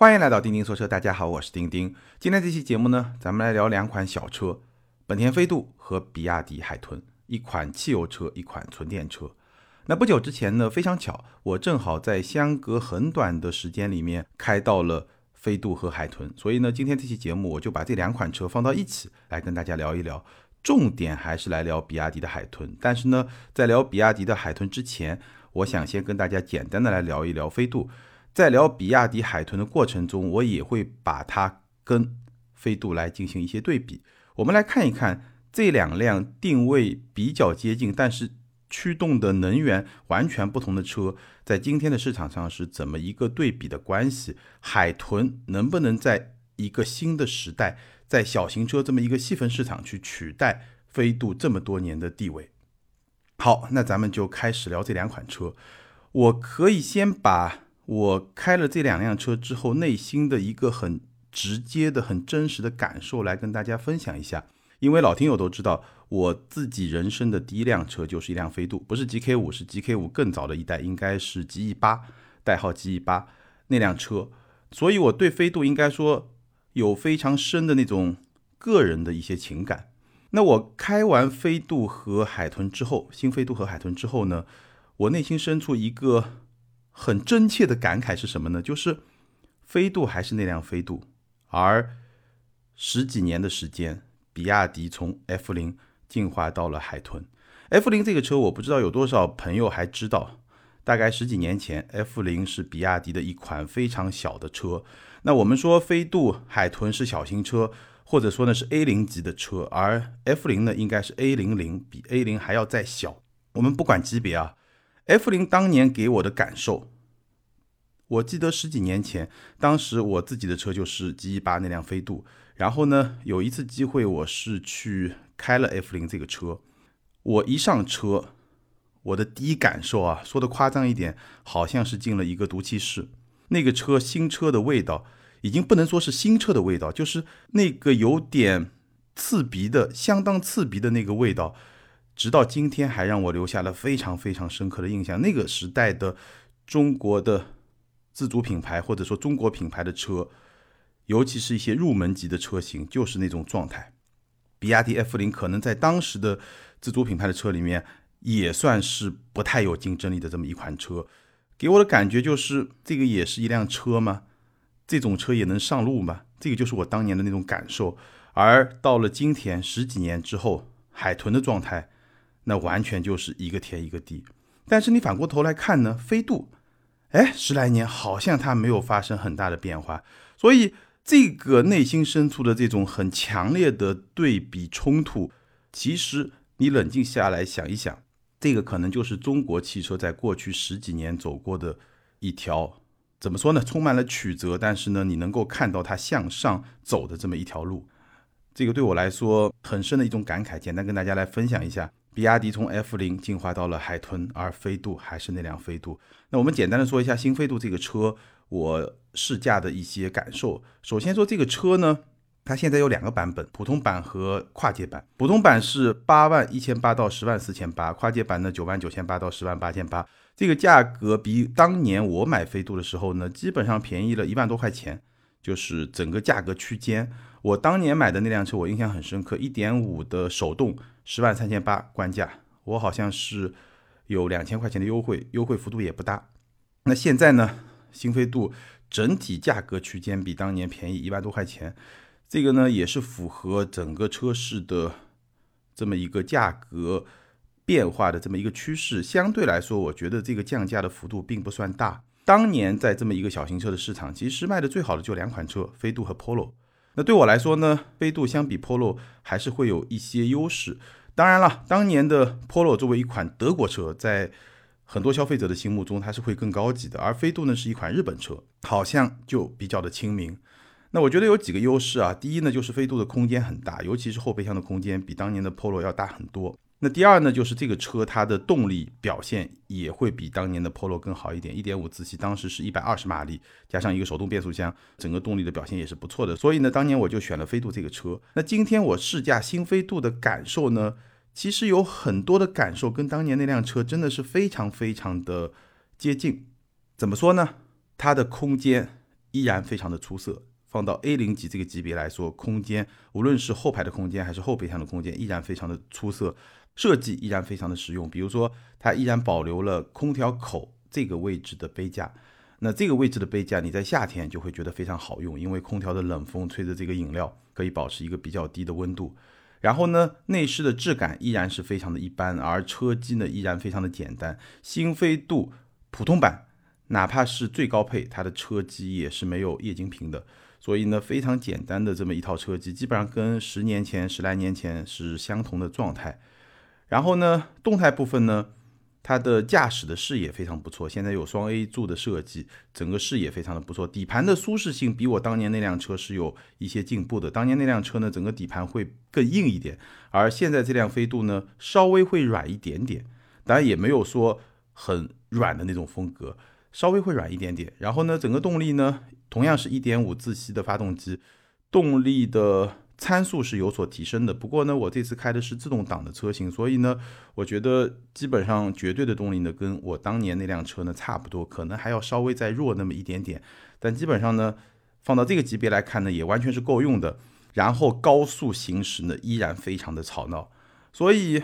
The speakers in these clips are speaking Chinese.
欢迎来到钉钉说车，大家好，我是钉钉。今天这期节目呢，咱们来聊两款小车，本田飞度和比亚迪海豚，一款汽油车，一款纯电车。那不久之前呢，非常巧，我正好在相隔很短的时间里面开到了飞度和海豚，所以呢，今天这期节目我就把这两款车放到一起来跟大家聊一聊，重点还是来聊比亚迪的海豚。但是呢，在聊比亚迪的海豚之前，我想先跟大家简单的来聊一聊飞度。在聊比亚迪海豚的过程中，我也会把它跟飞度来进行一些对比。我们来看一看这两辆定位比较接近，但是驱动的能源完全不同的车，在今天的市场上是怎么一个对比的关系？海豚能不能在一个新的时代，在小型车这么一个细分市场去取代飞度这么多年的地位？好，那咱们就开始聊这两款车。我可以先把。我开了这两辆车之后，内心的一个很直接的、很真实的感受来跟大家分享一下。因为老听友都知道，我自己人生的第一辆车就是一辆飞度，不是 GK 五，是 GK 五更早的一代，应该是 GE 八，代号 GE 八那辆车。所以我对飞度应该说有非常深的那种个人的一些情感。那我开完飞度和海豚之后，新飞度和海豚之后呢，我内心深处一个。很真切的感慨是什么呢？就是飞度还是那辆飞度，而十几年的时间，比亚迪从 F 零进化到了海豚。F 零这个车，我不知道有多少朋友还知道。大概十几年前，F 零是比亚迪的一款非常小的车。那我们说飞度、海豚是小型车，或者说呢是 A 零级的车，而 F 零呢应该是 A 零零，比 A 零还要再小。我们不管级别啊。F 零当年给我的感受，我记得十几年前，当时我自己的车就是 G 八那辆飞度，然后呢，有一次机会我是去开了 F 零这个车，我一上车，我的第一感受啊，说的夸张一点，好像是进了一个毒气室。那个车新车的味道，已经不能说是新车的味道，就是那个有点刺鼻的，相当刺鼻的那个味道。直到今天还让我留下了非常非常深刻的印象。那个时代的中国的自主品牌或者说中国品牌的车，尤其是一些入门级的车型，就是那种状态。比亚迪 F 零可能在当时的自主品牌的车里面也算是不太有竞争力的这么一款车。给我的感觉就是，这个也是一辆车吗？这种车也能上路吗？这个就是我当年的那种感受。而到了今天，十几年之后，海豚的状态。那完全就是一个天一个地，但是你反过头来看呢，飞度，哎，十来年好像它没有发生很大的变化，所以这个内心深处的这种很强烈的对比冲突，其实你冷静下来想一想，这个可能就是中国汽车在过去十几年走过的一条，怎么说呢，充满了曲折，但是呢，你能够看到它向上走的这么一条路，这个对我来说很深的一种感慨，简单跟大家来分享一下。比亚迪从 F 零进化到了海豚，而飞度还是那辆飞度。那我们简单的说一下新飞度这个车，我试驾的一些感受。首先说这个车呢，它现在有两个版本，普通版和跨界版。普通版是八万一千八到十万四千八，跨界版呢九万九千八到十万八千八。这个价格比当年我买飞度的时候呢，基本上便宜了一万多块钱，就是整个价格区间。我当年买的那辆车，我印象很深刻，一点五的手动，十万三千八官价，我好像是有两千块钱的优惠，优惠幅度也不大。那现在呢，新飞度整体价格区间比当年便宜一万多块钱，这个呢也是符合整个车市的这么一个价格变化的这么一个趋势。相对来说，我觉得这个降价的幅度并不算大。当年在这么一个小型车的市场，其实卖的最好的就两款车，飞度和 Polo。那对我来说呢，飞度相比 Polo 还是会有一些优势。当然了，当年的 Polo 作为一款德国车，在很多消费者的心目中，它是会更高级的。而飞度呢，是一款日本车，好像就比较的亲民。那我觉得有几个优势啊，第一呢，就是飞度的空间很大，尤其是后备箱的空间比当年的 Polo 要大很多。那第二呢，就是这个车它的动力表现也会比当年的 Polo 更好一点。一点五自吸当时是一百二十马力，加上一个手动变速箱，整个动力的表现也是不错的。所以呢，当年我就选了飞度这个车。那今天我试驾新飞度的感受呢，其实有很多的感受跟当年那辆车真的是非常非常的接近。怎么说呢？它的空间依然非常的出色。放到 A 零级这个级别来说，空间无论是后排的空间还是后备箱的空间，依然非常的出色，设计依然非常的实用。比如说，它依然保留了空调口这个位置的杯架，那这个位置的杯架，你在夏天就会觉得非常好用，因为空调的冷风吹着这个饮料，可以保持一个比较低的温度。然后呢，内饰的质感依然是非常的一般，而车机呢依然非常的简单。新飞度普通版，哪怕是最高配，它的车机也是没有液晶屏的。所以呢，非常简单的这么一套车机，基本上跟十年前、十来年前是相同的状态。然后呢，动态部分呢，它的驾驶的视野非常不错，现在有双 A 柱的设计，整个视野非常的不错。底盘的舒适性比我当年那辆车是有一些进步的。当年那辆车呢，整个底盘会更硬一点，而现在这辆飞度呢，稍微会软一点点，当然也没有说很软的那种风格，稍微会软一点点。然后呢，整个动力呢。同样是一点五自吸的发动机，动力的参数是有所提升的。不过呢，我这次开的是自动挡的车型，所以呢，我觉得基本上绝对的动力呢，跟我当年那辆车呢差不多，可能还要稍微再弱那么一点点。但基本上呢，放到这个级别来看呢，也完全是够用的。然后高速行驶呢，依然非常的吵闹。所以，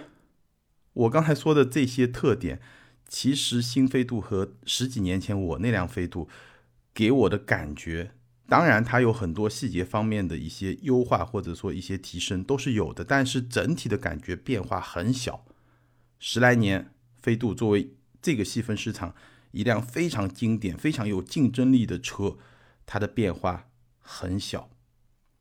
我刚才说的这些特点，其实新飞度和十几年前我那辆飞度。给我的感觉，当然它有很多细节方面的一些优化或者说一些提升都是有的，但是整体的感觉变化很小。十来年，飞度作为这个细分市场一辆非常经典、非常有竞争力的车，它的变化很小，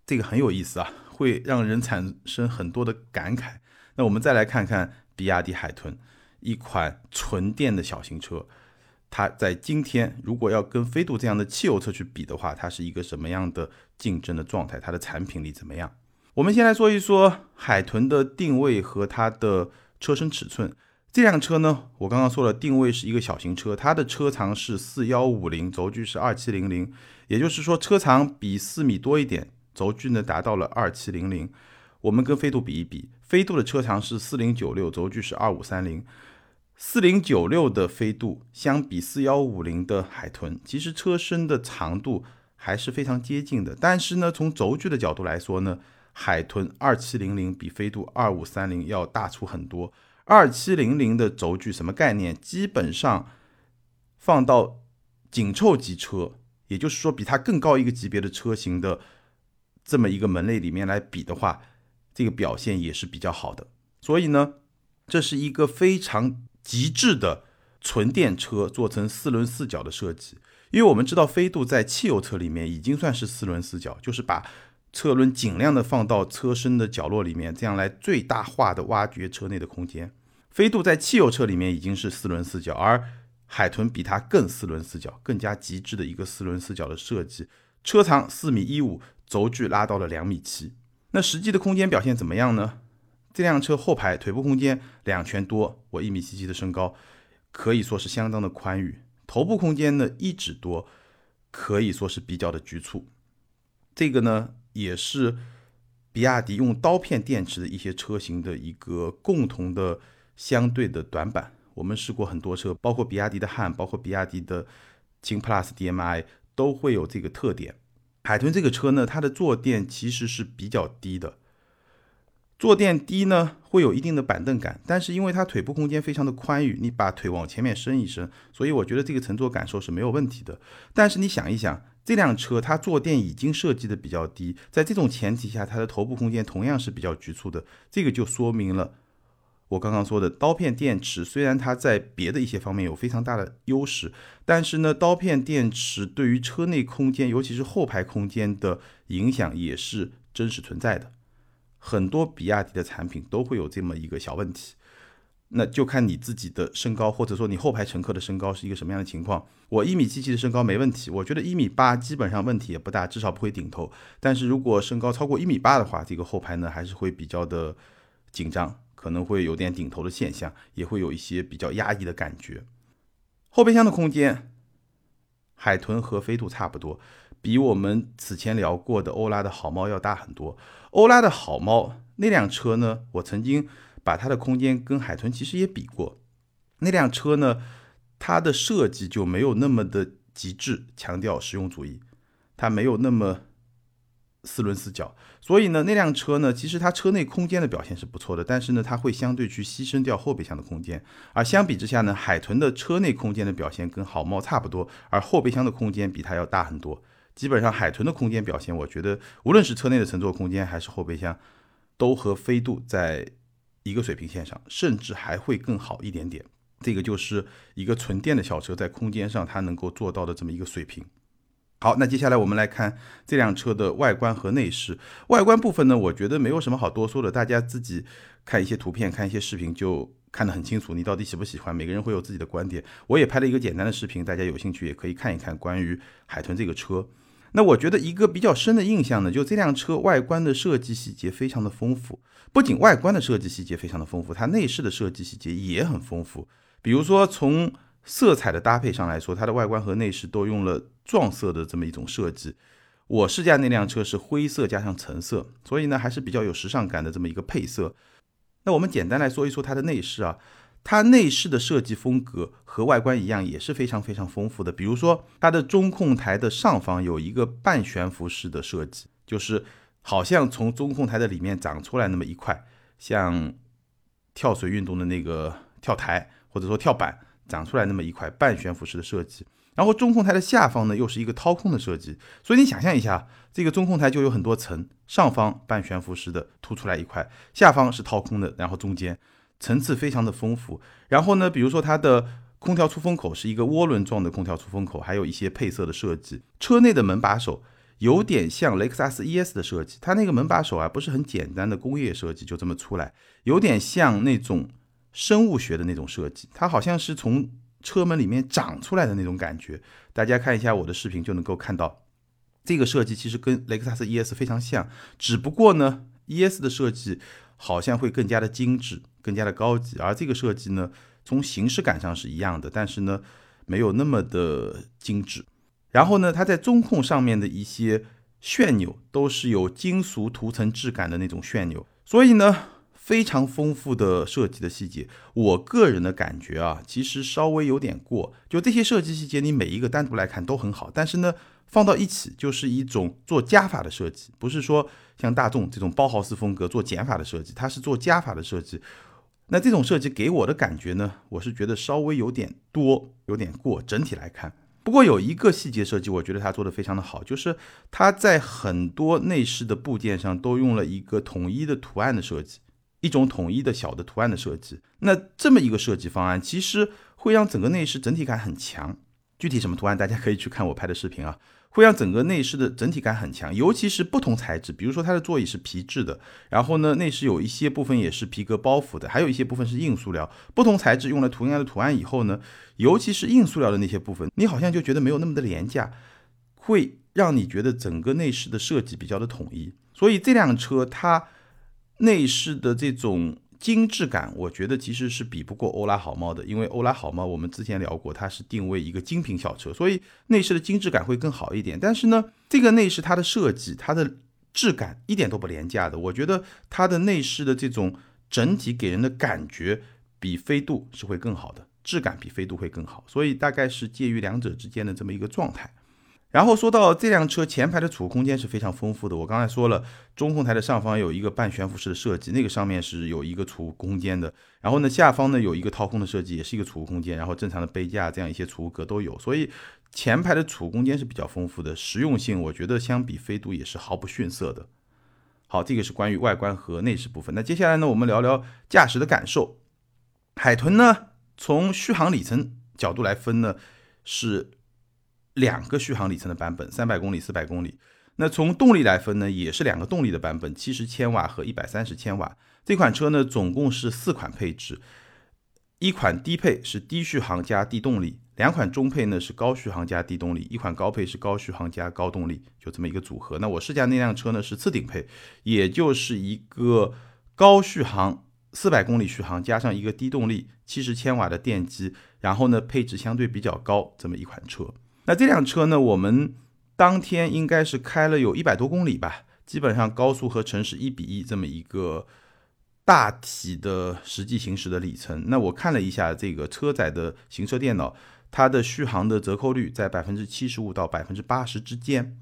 这个很有意思啊，会让人产生很多的感慨。那我们再来看看比亚迪海豚，一款纯电的小型车。它在今天，如果要跟飞度这样的汽油车去比的话，它是一个什么样的竞争的状态？它的产品力怎么样？我们先来说一说海豚的定位和它的车身尺寸。这辆车呢，我刚刚说了，定位是一个小型车，它的车长是四幺五零，轴距是二七零零，也就是说车长比四米多一点，轴距呢达到了二七零零。我们跟飞度比一比，飞度的车长是四零九六，轴距是二五三零。四零九六的飞度相比四幺五零的海豚，其实车身的长度还是非常接近的。但是呢，从轴距的角度来说呢，海豚二七零零比飞度二五三零要大出很多。二七零零的轴距什么概念？基本上放到紧凑级车，也就是说比它更高一个级别的车型的这么一个门类里面来比的话，这个表现也是比较好的。所以呢，这是一个非常。极致的纯电车做成四轮四角的设计，因为我们知道飞度在汽油车里面已经算是四轮四角，就是把车轮尽量的放到车身的角落里面，这样来最大化的挖掘车内的空间。飞度在汽油车里面已经是四轮四角，而海豚比它更四轮四角，更加极致的一个四轮四角的设计。车长四米一五，轴距拉到了两米七。那实际的空间表现怎么样呢？这辆车后排腿部空间两拳多，我一米七七的身高，可以说是相当的宽裕。头部空间呢一指多，可以说是比较的局促。这个呢也是比亚迪用刀片电池的一些车型的一个共同的相对的短板。我们试过很多车，包括比亚迪的汉，包括比亚迪的秦 PLUS DM-i 都会有这个特点。海豚这个车呢，它的坐垫其实是比较低的。坐垫低呢，会有一定的板凳感，但是因为它腿部空间非常的宽裕，你把腿往前面伸一伸，所以我觉得这个乘坐感受是没有问题的。但是你想一想，这辆车它坐垫已经设计的比较低，在这种前提下，它的头部空间同样是比较局促的，这个就说明了我刚刚说的刀片电池，虽然它在别的一些方面有非常大的优势，但是呢，刀片电池对于车内空间，尤其是后排空间的影响也是真实存在的。很多比亚迪的产品都会有这么一个小问题，那就看你自己的身高，或者说你后排乘客的身高是一个什么样的情况。我一米七七的身高没问题，我觉得一米八基本上问题也不大，至少不会顶头。但是如果身高超过一米八的话，这个后排呢还是会比较的紧张，可能会有点顶头的现象，也会有一些比较压抑的感觉。后备箱的空间，海豚和飞度差不多。比我们此前聊过的欧拉的好猫要大很多。欧拉的好猫那辆车呢，我曾经把它的空间跟海豚其实也比过。那辆车呢，它的设计就没有那么的极致，强调实用主义。它没有那么四轮四脚，所以呢，那辆车呢，其实它车内空间的表现是不错的，但是呢，它会相对去牺牲掉后备箱的空间。而相比之下呢，海豚的车内空间的表现跟好猫差不多，而后备箱的空间比它要大很多。基本上海豚的空间表现，我觉得无论是车内的乘坐空间还是后备箱，都和飞度在一个水平线上，甚至还会更好一点点。这个就是一个纯电的小车在空间上它能够做到的这么一个水平。好，那接下来我们来看这辆车的外观和内饰。外观部分呢，我觉得没有什么好多说的，大家自己看一些图片、看一些视频就看得很清楚。你到底喜不喜欢？每个人会有自己的观点。我也拍了一个简单的视频，大家有兴趣也可以看一看关于海豚这个车。那我觉得一个比较深的印象呢，就这辆车外观的设计细节非常的丰富。不仅外观的设计细节非常的丰富，它内饰的设计细节也很丰富。比如说从色彩的搭配上来说，它的外观和内饰都用了撞色的这么一种设计。我试驾那辆车是灰色加上橙色，所以呢还是比较有时尚感的这么一个配色。那我们简单来说一说它的内饰啊，它内饰的设计风格和外观一样，也是非常非常丰富的。比如说它的中控台的上方有一个半悬浮式的设计，就是好像从中控台的里面长出来那么一块，像跳水运动的那个跳台或者说跳板。长出来那么一块半悬浮式的设计，然后中控台的下方呢又是一个掏空的设计，所以你想象一下，这个中控台就有很多层，上方半悬浮式的凸出来一块，下方是掏空的，然后中间层次非常的丰富。然后呢，比如说它的空调出风口是一个涡轮状的空调出风口，还有一些配色的设计。车内的门把手有点像雷克萨斯 ES 的设计，它那个门把手啊不是很简单的工业设计，就这么出来，有点像那种。生物学的那种设计，它好像是从车门里面长出来的那种感觉。大家看一下我的视频就能够看到，这个设计其实跟雷克萨斯 ES 非常像，只不过呢，ES 的设计好像会更加的精致，更加的高级，而这个设计呢，从形式感上是一样的，但是呢，没有那么的精致。然后呢，它在中控上面的一些旋钮都是有金属涂层质感的那种旋钮，所以呢。非常丰富的设计的细节，我个人的感觉啊，其实稍微有点过。就这些设计细节，你每一个单独来看都很好，但是呢，放到一起就是一种做加法的设计，不是说像大众这种包豪斯风格做减法的设计，它是做加法的设计。那这种设计给我的感觉呢，我是觉得稍微有点多，有点过。整体来看，不过有一个细节设计，我觉得它做的非常的好，就是它在很多内饰的部件上都用了一个统一的图案的设计。一种统一的小的图案的设计，那这么一个设计方案，其实会让整个内饰整体感很强。具体什么图案，大家可以去看我拍的视频啊，会让整个内饰的整体感很强。尤其是不同材质，比如说它的座椅是皮质的，然后呢，内饰有一些部分也是皮革包覆的，还有一些部分是硬塑料。不同材质用了同样的图案以后呢，尤其是硬塑料的那些部分，你好像就觉得没有那么的廉价，会让你觉得整个内饰的设计比较的统一。所以这辆车它。内饰的这种精致感，我觉得其实是比不过欧拉好猫的，因为欧拉好猫我们之前聊过，它是定位一个精品小车，所以内饰的精致感会更好一点。但是呢，这个内饰它的设计、它的质感一点都不廉价的，我觉得它的内饰的这种整体给人的感觉比飞度是会更好的，质感比飞度会更好，所以大概是介于两者之间的这么一个状态。然后说到这辆车前排的储物空间是非常丰富的。我刚才说了，中控台的上方有一个半悬浮式的设计，那个上面是有一个储物空间的。然后呢，下方呢有一个掏空的设计，也是一个储物空间。然后正常的杯架这样一些储物格都有，所以前排的储物空间是比较丰富的。实用性我觉得相比飞度也是毫不逊色的。好，这个是关于外观和内饰部分。那接下来呢，我们聊聊驾驶的感受。海豚呢，从续航里程角度来分呢，是。两个续航里程的版本，三百公里、四百公里。那从动力来分呢，也是两个动力的版本，七十千瓦和一百三十千瓦。这款车呢，总共是四款配置，一款低配是低续航加低动力，两款中配呢是高续航加低动力，一款高配是高续航加高动力，就这么一个组合。那我试驾那辆车呢是次顶配，也就是一个高续航四百公里续航加上一个低动力七十千瓦的电机，然后呢配置相对比较高这么一款车。那这辆车呢？我们当天应该是开了有一百多公里吧，基本上高速和城市一比一这么一个大体的实际行驶的里程。那我看了一下这个车载的行车电脑，它的续航的折扣率在百分之七十五到百分之八十之间，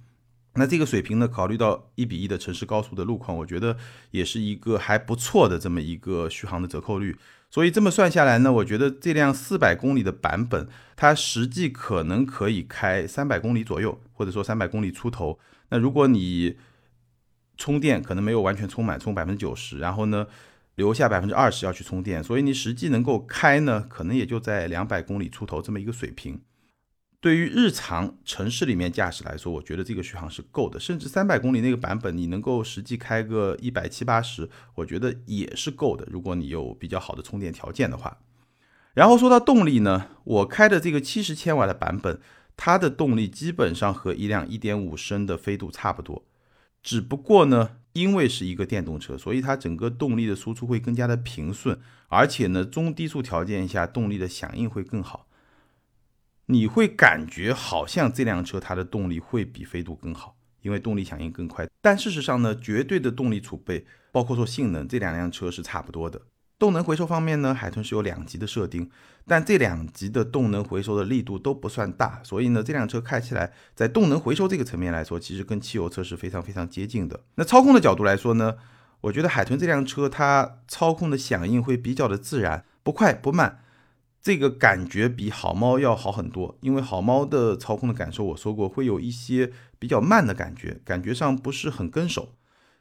那这个水平呢，考虑到一比一的城市高速的路况，我觉得也是一个还不错的这么一个续航的折扣率。所以这么算下来呢，我觉得这辆四百公里的版本，它实际可能可以开三百公里左右，或者说三百公里出头。那如果你充电可能没有完全充满，充百分之九十，然后呢留下百分之二十要去充电，所以你实际能够开呢，可能也就在两百公里出头这么一个水平。对于日常城市里面驾驶来说，我觉得这个续航是够的，甚至三百公里那个版本，你能够实际开个一百七八十，我觉得也是够的。如果你有比较好的充电条件的话，然后说到动力呢，我开的这个七十千瓦的版本，它的动力基本上和一辆一点五升的飞度差不多，只不过呢，因为是一个电动车，所以它整个动力的输出会更加的平顺，而且呢，中低速条件下动力的响应会更好。你会感觉好像这辆车它的动力会比飞度更好，因为动力响应更快。但事实上呢，绝对的动力储备，包括说性能，这两辆车是差不多的。动能回收方面呢，海豚是有两级的设定，但这两级的动能回收的力度都不算大，所以呢，这辆车开起来在动能回收这个层面来说，其实跟汽油车是非常非常接近的。那操控的角度来说呢，我觉得海豚这辆车它操控的响应会比较的自然，不快不慢。这个感觉比好猫要好很多，因为好猫的操控的感受，我说过会有一些比较慢的感觉，感觉上不是很跟手。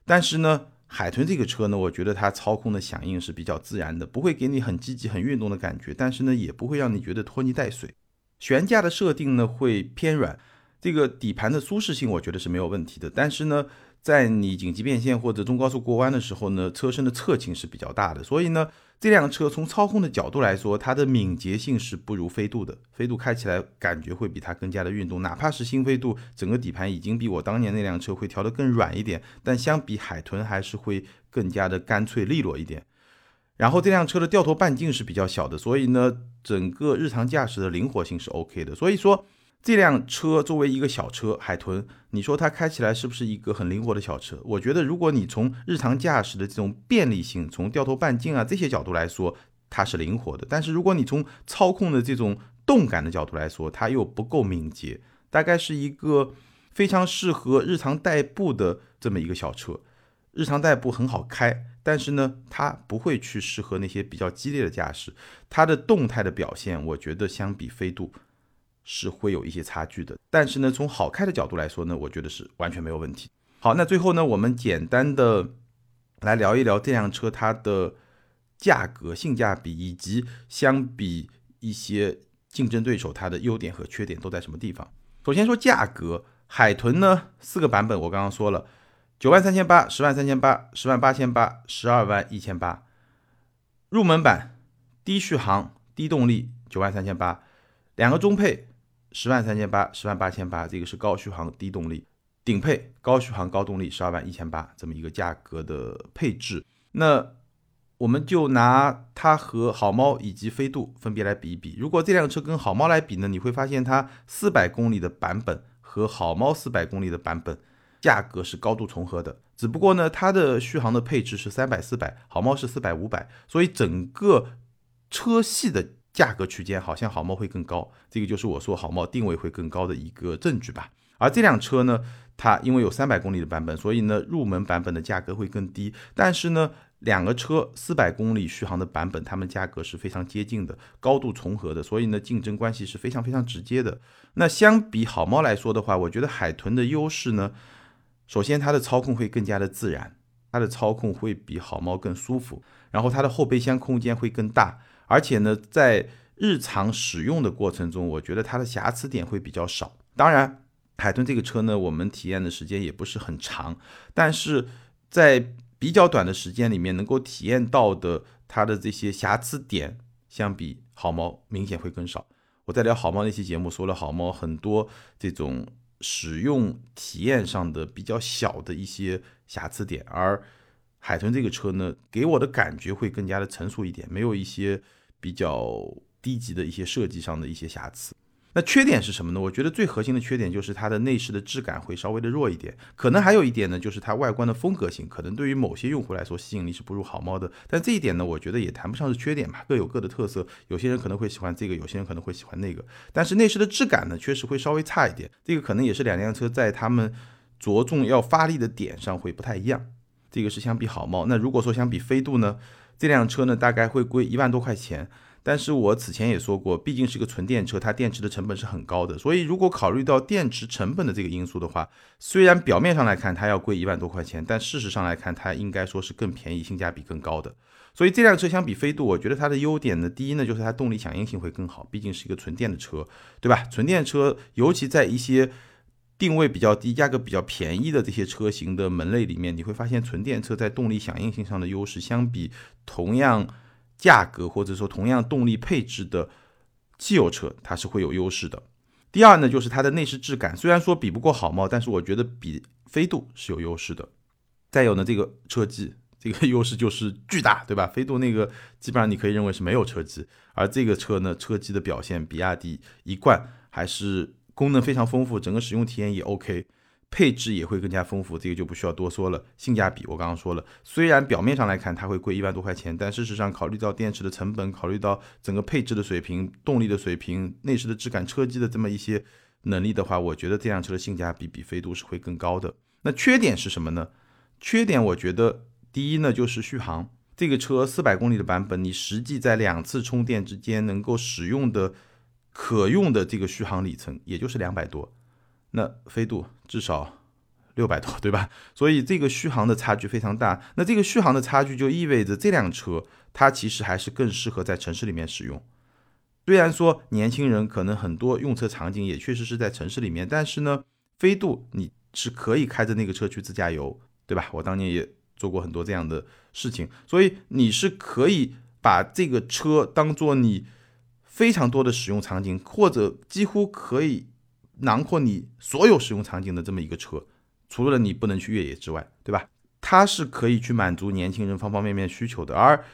但是呢，海豚这个车呢，我觉得它操控的响应是比较自然的，不会给你很积极、很运动的感觉，但是呢，也不会让你觉得拖泥带水。悬架的设定呢会偏软，这个底盘的舒适性我觉得是没有问题的，但是呢。在你紧急变线或者中高速过弯的时候呢，车身的侧倾是比较大的，所以呢，这辆车从操控的角度来说，它的敏捷性是不如飞度的。飞度开起来感觉会比它更加的运动，哪怕是新飞度，整个底盘已经比我当年那辆车会调得更软一点，但相比海豚还是会更加的干脆利落一点。然后这辆车的掉头半径是比较小的，所以呢，整个日常驾驶的灵活性是 OK 的。所以说。这辆车作为一个小车，海豚，你说它开起来是不是一个很灵活的小车？我觉得，如果你从日常驾驶的这种便利性，从掉头半径啊这些角度来说，它是灵活的。但是如果你从操控的这种动感的角度来说，它又不够敏捷，大概是一个非常适合日常代步的这么一个小车。日常代步很好开，但是呢，它不会去适合那些比较激烈的驾驶。它的动态的表现，我觉得相比飞度。是会有一些差距的，但是呢，从好开的角度来说呢，我觉得是完全没有问题。好，那最后呢，我们简单的来聊一聊这辆车它的价格、性价比，以及相比一些竞争对手它的优点和缺点都在什么地方。首先说价格，海豚呢四个版本，我刚刚说了，九万三千八、十万三千八、十万八千八、十二万一千八。入门版低续航、低动力，九万三千八，两个中配。十万三千八，十万八千八，这个是高续航低动力，顶配高续航高动力十二万一千八这么一个价格的配置。那我们就拿它和好猫以及飞度分别来比一比。如果这辆车跟好猫来比呢，你会发现它四百公里的版本和好猫四百公里的版本价格是高度重合的，只不过呢，它的续航的配置是三百四百，好猫是四百五百，所以整个车系的。价格区间好像好猫会更高，这个就是我说好猫定位会更高的一个证据吧。而这辆车呢，它因为有三百公里的版本，所以呢入门版本的价格会更低。但是呢，两个车四百公里续航的版本，它们价格是非常接近的，高度重合的，所以呢竞争关系是非常非常直接的。那相比好猫来说的话，我觉得海豚的优势呢，首先它的操控会更加的自然，它的操控会比好猫更舒服，然后它的后备箱空间会更大。而且呢，在日常使用的过程中，我觉得它的瑕疵点会比较少。当然，海豚这个车呢，我们体验的时间也不是很长，但是在比较短的时间里面，能够体验到的它的这些瑕疵点，相比好猫明显会更少。我在聊好猫那期节目说了，好猫很多这种使用体验上的比较小的一些瑕疵点，而海豚这个车呢，给我的感觉会更加的成熟一点，没有一些。比较低级的一些设计上的一些瑕疵，那缺点是什么呢？我觉得最核心的缺点就是它的内饰的质感会稍微的弱一点，可能还有一点呢，就是它外观的风格性，可能对于某些用户来说吸引力是不如好猫的。但这一点呢，我觉得也谈不上是缺点吧，各有各的特色。有些人可能会喜欢这个，有些人可能会喜欢那个。但是内饰的质感呢，确实会稍微差一点。这个可能也是两辆车在他们着重要发力的点上会不太一样。这个是相比好猫。那如果说相比飞度呢，这辆车呢大概会贵一万多块钱。但是我此前也说过，毕竟是个纯电车，它电池的成本是很高的。所以如果考虑到电池成本的这个因素的话，虽然表面上来看它要贵一万多块钱，但事实上来看它应该说是更便宜、性价比更高的。所以这辆车相比飞度，我觉得它的优点呢，第一呢就是它动力响应性会更好，毕竟是一个纯电的车，对吧？纯电车尤其在一些定位比较低、价格比较便宜的这些车型的门类里面，你会发现纯电车在动力响应性上的优势，相比同样价格或者说同样动力配置的汽油车，它是会有优势的。第二呢，就是它的内饰质感，虽然说比不过好猫，但是我觉得比飞度是有优势的。再有呢，这个车机。这个优势就是巨大，对吧？飞度那个基本上你可以认为是没有车机，而这个车呢，车机的表现，比亚迪一贯还是功能非常丰富，整个使用体验也 OK，配置也会更加丰富，这个就不需要多说了。性价比我刚刚说了，虽然表面上来看它会贵一万多块钱，但事实上考虑到电池的成本，考虑到整个配置的水平、动力的水平、内饰的质感、车机的这么一些能力的话，我觉得这辆车的性价比比飞度是会更高的。那缺点是什么呢？缺点我觉得。第一呢，就是续航。这个车四百公里的版本，你实际在两次充电之间能够使用的可用的这个续航里程，也就是两百多。那飞度至少六百多，对吧？所以这个续航的差距非常大。那这个续航的差距就意味着这辆车它其实还是更适合在城市里面使用。虽然说年轻人可能很多用车场景也确实是在城市里面，但是呢，飞度你是可以开着那个车去自驾游，对吧？我当年也。做过很多这样的事情，所以你是可以把这个车当做你非常多的使用场景，或者几乎可以囊括你所有使用场景的这么一个车，除了你不能去越野之外，对吧？它是可以去满足年轻人方方面面需求的。而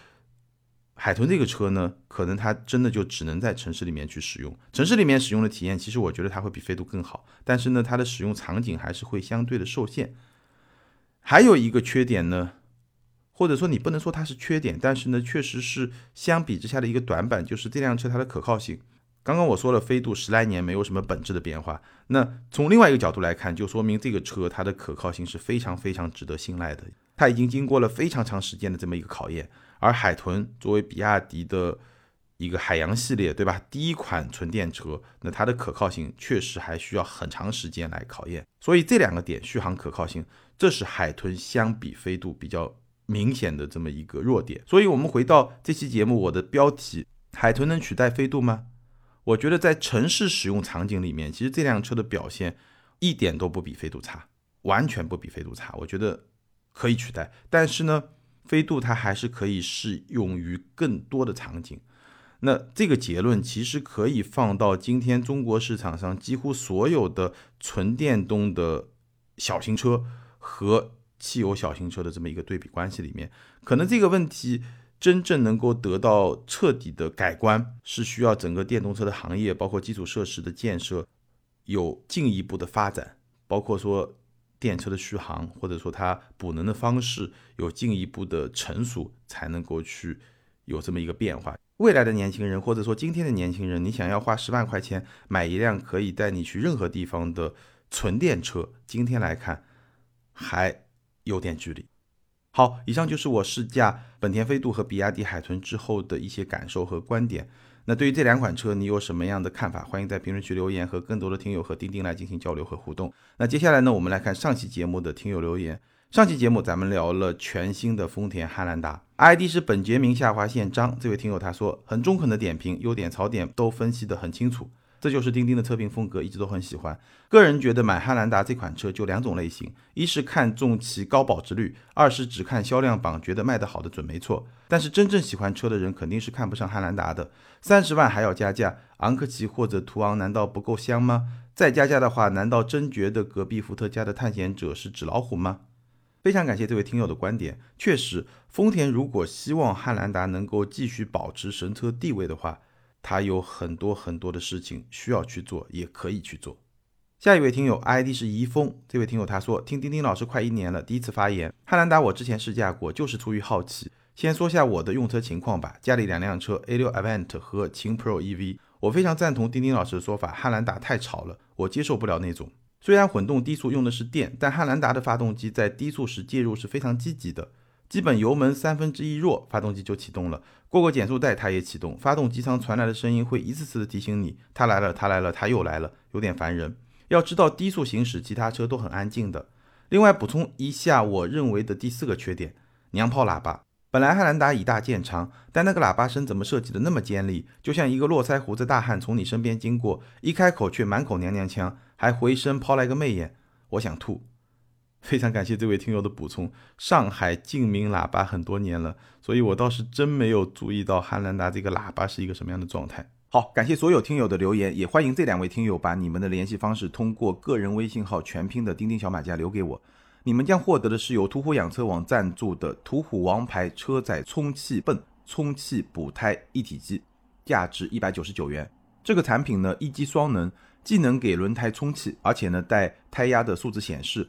海豚这个车呢，可能它真的就只能在城市里面去使用，城市里面使用的体验，其实我觉得它会比飞度更好，但是呢，它的使用场景还是会相对的受限。还有一个缺点呢，或者说你不能说它是缺点，但是呢，确实是相比之下的一个短板，就是这辆车它的可靠性。刚刚我说了，飞度十来年没有什么本质的变化，那从另外一个角度来看，就说明这个车它的可靠性是非常非常值得信赖的。它已经经过了非常长时间的这么一个考验，而海豚作为比亚迪的一个海洋系列，对吧？第一款纯电车，那它的可靠性确实还需要很长时间来考验。所以这两个点，续航可靠性。这是海豚相比飞度比较明显的这么一个弱点，所以，我们回到这期节目，我的标题：海豚能取代飞度吗？我觉得在城市使用场景里面，其实这辆车的表现一点都不比飞度差，完全不比飞度差。我觉得可以取代，但是呢，飞度它还是可以适用于更多的场景。那这个结论其实可以放到今天中国市场上几乎所有的纯电动的小型车。和汽油小型车的这么一个对比关系里面，可能这个问题真正能够得到彻底的改观，是需要整个电动车的行业，包括基础设施的建设有进一步的发展，包括说电车的续航或者说它补能的方式有进一步的成熟，才能够去有这么一个变化。未来的年轻人或者说今天的年轻人，你想要花十万块钱买一辆可以带你去任何地方的纯电车，今天来看。还有点距离。好，以上就是我试驾本田飞度和比亚迪海豚之后的一些感受和观点。那对于这两款车，你有什么样的看法？欢迎在评论区留言，和更多的听友和钉钉来进行交流和互动。那接下来呢，我们来看上期节目的听友留言。上期节目咱们聊了全新的丰田汉兰达，ID 是本杰明下划线张。这位听友他说，很中肯的点评，优点槽点都分析得很清楚。这就是钉钉的测评风格，一直都很喜欢。个人觉得买汉兰达这款车就两种类型，一是看重其高保值率，二是只看销量榜觉得卖得好的准没错。但是真正喜欢车的人肯定是看不上汉兰达的，三十万还要加价，昂克旗或者途昂难道不够香吗？再加价的话，难道真觉得隔壁伏特加的探险者是纸老虎吗？非常感谢这位听友的观点，确实，丰田如果希望汉兰达能够继续保持神车地位的话。他有很多很多的事情需要去做，也可以去做。下一位听友 ID 是怡峰，这位听友他说听丁丁老师快一年了，第一次发言。汉兰达我之前试驾过，就是出于好奇。先说下我的用车情况吧，家里两辆车 A6 Avant 和秦 Pro EV，我非常赞同丁丁老师的说法，汉兰达太吵了，我接受不了那种。虽然混动低速用的是电，但汉兰达的发动机在低速时介入是非常积极的，基本油门三分之一弱，发动机就启动了。过个减速带，它也启动。发动机舱传来的声音会一次次的提醒你，它来了，它来了，它又来了，有点烦人。要知道低速行驶，其他车都很安静的。另外补充一下，我认为的第四个缺点，娘炮喇叭。本来汉兰达以大见长，但那个喇叭声怎么设计的那么尖利？就像一个络腮胡子大汉从你身边经过，一开口却满口娘娘腔，还回身抛来个媚眼，我想吐。非常感谢这位听友的补充。上海静鸣喇叭很多年了，所以我倒是真没有注意到汉兰达这个喇叭是一个什么样的状态。好，感谢所有听友的留言，也欢迎这两位听友把你们的联系方式通过个人微信号全拼的钉钉小马甲留给我。你们将获得的是由途虎养车网赞助的途虎王牌车载充气泵充气补胎一体机，价值一百九十九元。这个产品呢，一机双能，既能给轮胎充气，而且呢带胎压的数字显示，